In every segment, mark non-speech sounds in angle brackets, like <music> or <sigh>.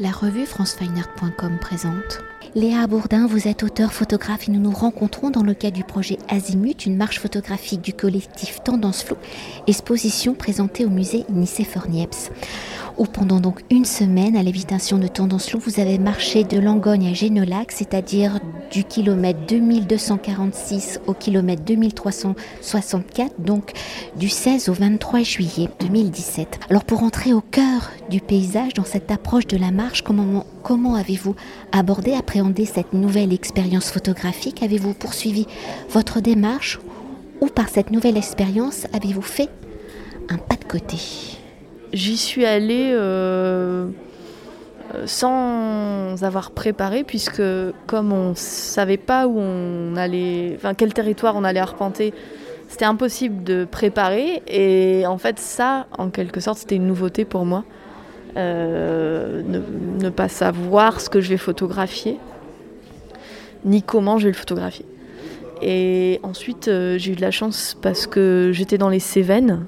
La revue francefineart.com présente. Léa Bourdin, vous êtes auteur photographe et nous nous rencontrons dans le cadre du projet Azimut, une marche photographique du collectif Tendance Flou, exposition présentée au musée Nicéphore-Niepce où pendant donc une semaine, à l'invitation de Tendance Loup, vous avez marché de Langogne à Génolac, c'est-à-dire du kilomètre 2246 au kilomètre 2364, donc du 16 au 23 juillet 2017. Alors pour entrer au cœur du paysage, dans cette approche de la marche, comment avez-vous abordé, appréhendé cette nouvelle expérience photographique? Avez-vous poursuivi votre démarche ou par cette nouvelle expérience avez-vous fait un pas de côté? J'y suis allée euh, sans avoir préparé, puisque comme on ne savait pas où on allait, enfin quel territoire on allait arpenter, c'était impossible de préparer. Et en fait, ça, en quelque sorte, c'était une nouveauté pour moi. Euh, ne, pas savoir ce que je vais photographier, ni comment je vais le photographier. Et ensuite, euh, j'ai eu de la chance parce que j'étais dans les Cévennes,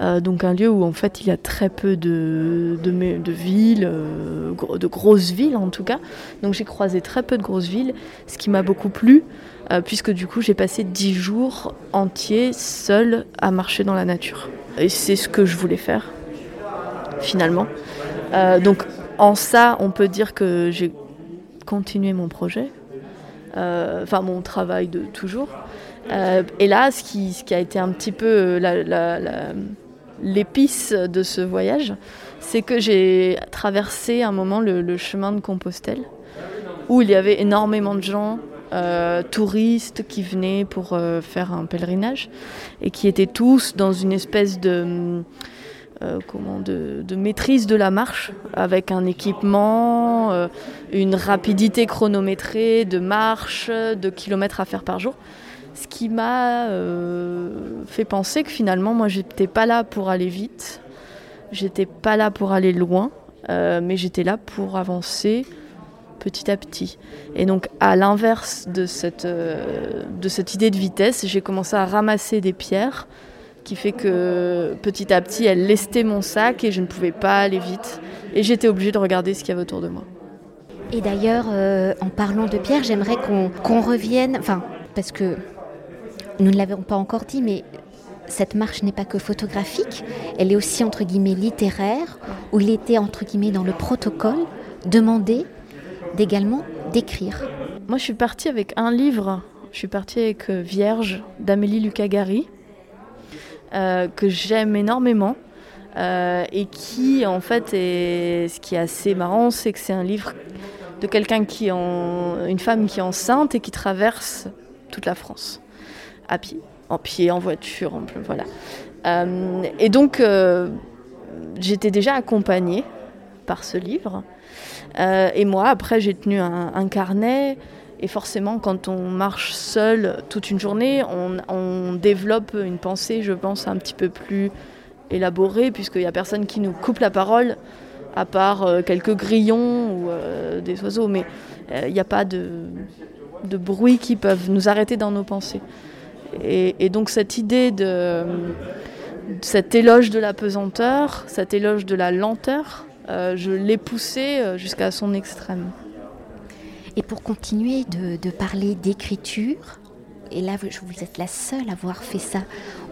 euh, donc un lieu où en fait il y a très peu de, de, villes, euh, de grosses villes en tout cas. Donc j'ai croisé très peu de grosses villes, ce qui m'a beaucoup plu, euh, puisque du coup j'ai passé dix jours entiers seul à marcher dans la nature. Et c'est ce que je voulais faire, finalement. donc en ça, on peut dire que j'ai continué mon projet, enfin mon travail de toujours. et là, ce qui, ce qui, a été un petit peu la, l'épice de ce voyage, c'est que j'ai traversé un moment le, chemin de Compostelle, où il y avait énormément de gens, euh, touristes qui venaient pour euh, faire un pèlerinage, et qui étaient tous dans une espèce de... Euh, comment, de, de, maîtrise de la marche, avec un équipement, une rapidité chronométrée de marche, de kilomètres à faire par jour. Ce qui m'a euh, fait penser que finalement, moi, j'étais pas là pour aller vite, j'étais pas là pour aller loin, euh, mais j'étais là pour avancer petit à petit. Et donc, à l'inverse de cette, euh, de cette idée de vitesse, j'ai commencé à ramasser des pierres, qui fait que petit à petit, elles lestaient mon sac et je ne pouvais pas aller vite. Et j'étais obligée de regarder ce qu'il y avait autour de moi. Et d'ailleurs, en parlant de pierres, j'aimerais qu'on revienne, enfin, parce que nous ne l'avons pas encore dit, mais cette marche n'est pas que photographique, elle est aussi entre guillemets littéraire, où il était entre guillemets dans le protocole demandé d'également d'écrire. Moi je suis partie avec un livre, je suis partie avec euh, Vierge d'Amélie Lucagari, euh, que j'aime énormément. Euh, et qui en fait est ce qui est assez marrant c'est que c'est un livre de quelqu'un qui en une femme qui est enceinte et qui traverse toute la France à pied, en pied, en voiture, voilà. Euh, et donc, euh, j'étais déjà accompagnée par ce livre. Euh, et moi, après, j'ai tenu un, carnet. Et forcément, quand on marche seul toute une journée, on, développe une pensée, je pense, un petit peu plus élaborée, puisqu'il n'y a personne qui nous coupe la parole, à part quelques grillons ou des oiseaux. Mais il n'y a pas de, de bruit qui peuvent nous arrêter dans nos pensées. Et, donc cette idée de cet éloge de la pesanteur, cet éloge de la lenteur, euh, je l'ai poussé euh, jusqu'à son extrême. Et pour continuer de, parler d'écriture, et là vous êtes la seule à avoir fait ça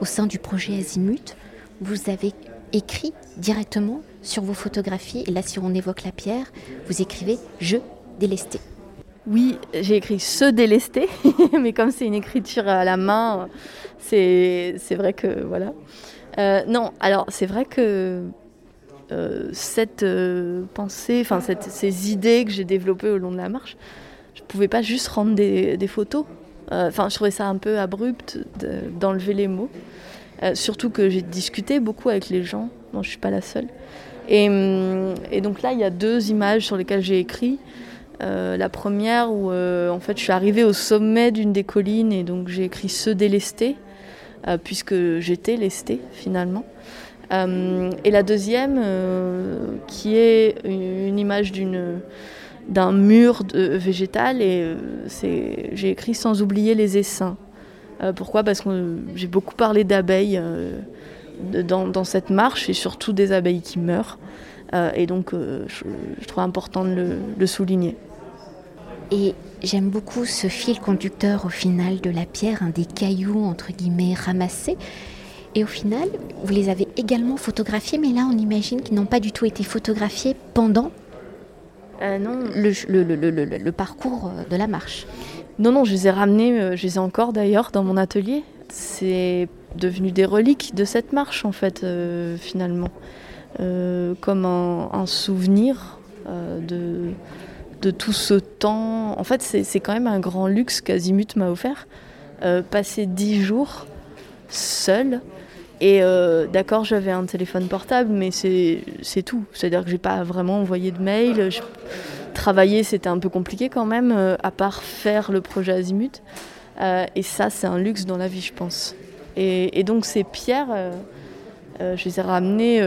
au sein du projet Azimut, vous avez écrit directement sur vos photographies, et là si on évoque la pierre, vous écrivez Je délesté. Oui, j'ai écrit se délester, <laughs> mais comme c'est une écriture à la main, c'est vrai que voilà. Euh, non, alors c'est vrai que euh, cette euh, pensée, enfin ces idées que j'ai développées au long de la marche, je pouvais pas juste rendre des, photos. Enfin, je trouvais ça un peu abrupt d'enlever les mots. surtout que j'ai discuté beaucoup avec les gens. Bon, je suis pas la seule. Hum, et donc là, il y a deux images sur lesquelles j'ai écrit. Euh, la première où euh, en fait je suis arrivée au sommet d'une des collines et donc j'ai écrit se délester euh, puisque j'étais lestée finalement. et la deuxième qui est une, image d'un mur végétal et j'ai écrit sans oublier les essaims. pourquoi? Parce que j'ai beaucoup parlé d'abeilles dans, cette marche et surtout des abeilles qui meurent. et donc, je, trouve important de le souligner. Et j'aime beaucoup ce fil conducteur au final de la pierre, un des cailloux entre guillemets ramassés. Et au final, vous les avez également photographiés, mais là on imagine qu'ils n'ont pas du tout été photographiés pendant euh, non. Le, parcours de la marche. Non, non, je les ai ramenés, euh, je les ai encore d'ailleurs dans mon atelier. C'est devenu des reliques de cette marche en fait, euh, finalement. comme un souvenir de de tout ce temps. En fait, c'est quand même un grand luxe qu'Azimut m'a offert. Euh, passer dix jours seul. Et euh, d'accord, j'avais un téléphone portable, mais c'est tout. C'est-à-dire que j'ai pas vraiment envoyé de mail. Travailler, c'était un peu compliqué quand même, euh, à part faire le projet Azimut. et ça, c'est un luxe dans la vie, je pense. Et, donc ces pierres, je les ai ramenées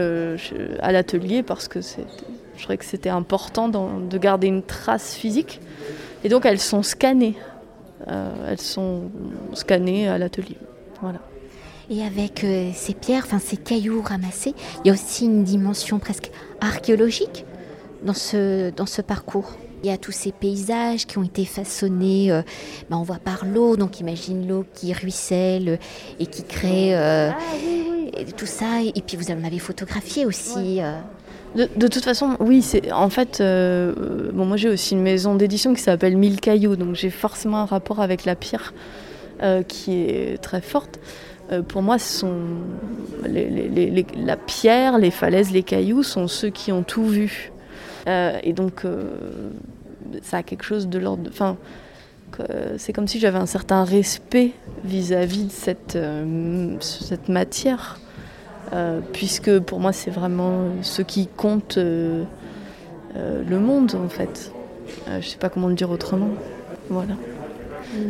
à l'atelier parce que c'est je trouvais que c'était important de garder une trace physique. Et donc elles sont scannées. Euh, elles sont scannées à l'atelier. Voilà. Et avec euh, ces pierres, enfin ces cailloux ramassés, il y a aussi une dimension presque archéologique dans ce, dans ce parcours. Il y a tous ces paysages qui ont été façonnés, euh, ben, on voit par l'eau, donc imagine l'eau qui ruisselle et qui crée ah tout ça. Et puis vous en avez photographié aussi. De, toute façon, oui, c'est en fait, euh, bon, moi j'ai aussi une maison d'édition qui s'appelle Mille Cailloux, donc j'ai forcément un rapport avec la pierre euh, qui est très forte. Euh, pour moi, ce la pierre, les falaises, les cailloux sont ceux qui ont tout vu. et donc, ça a quelque chose de l'ordre. Enfin, c'est comme si j'avais un certain respect vis-à-vis de cette matière. Euh, puisque pour moi c'est vraiment ce qui compte euh, euh, le monde en fait. je ne sais pas comment le dire autrement. Voilà.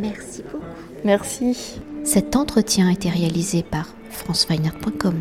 Merci beaucoup. Merci. Cet entretien a été réalisé par franceweiner.com.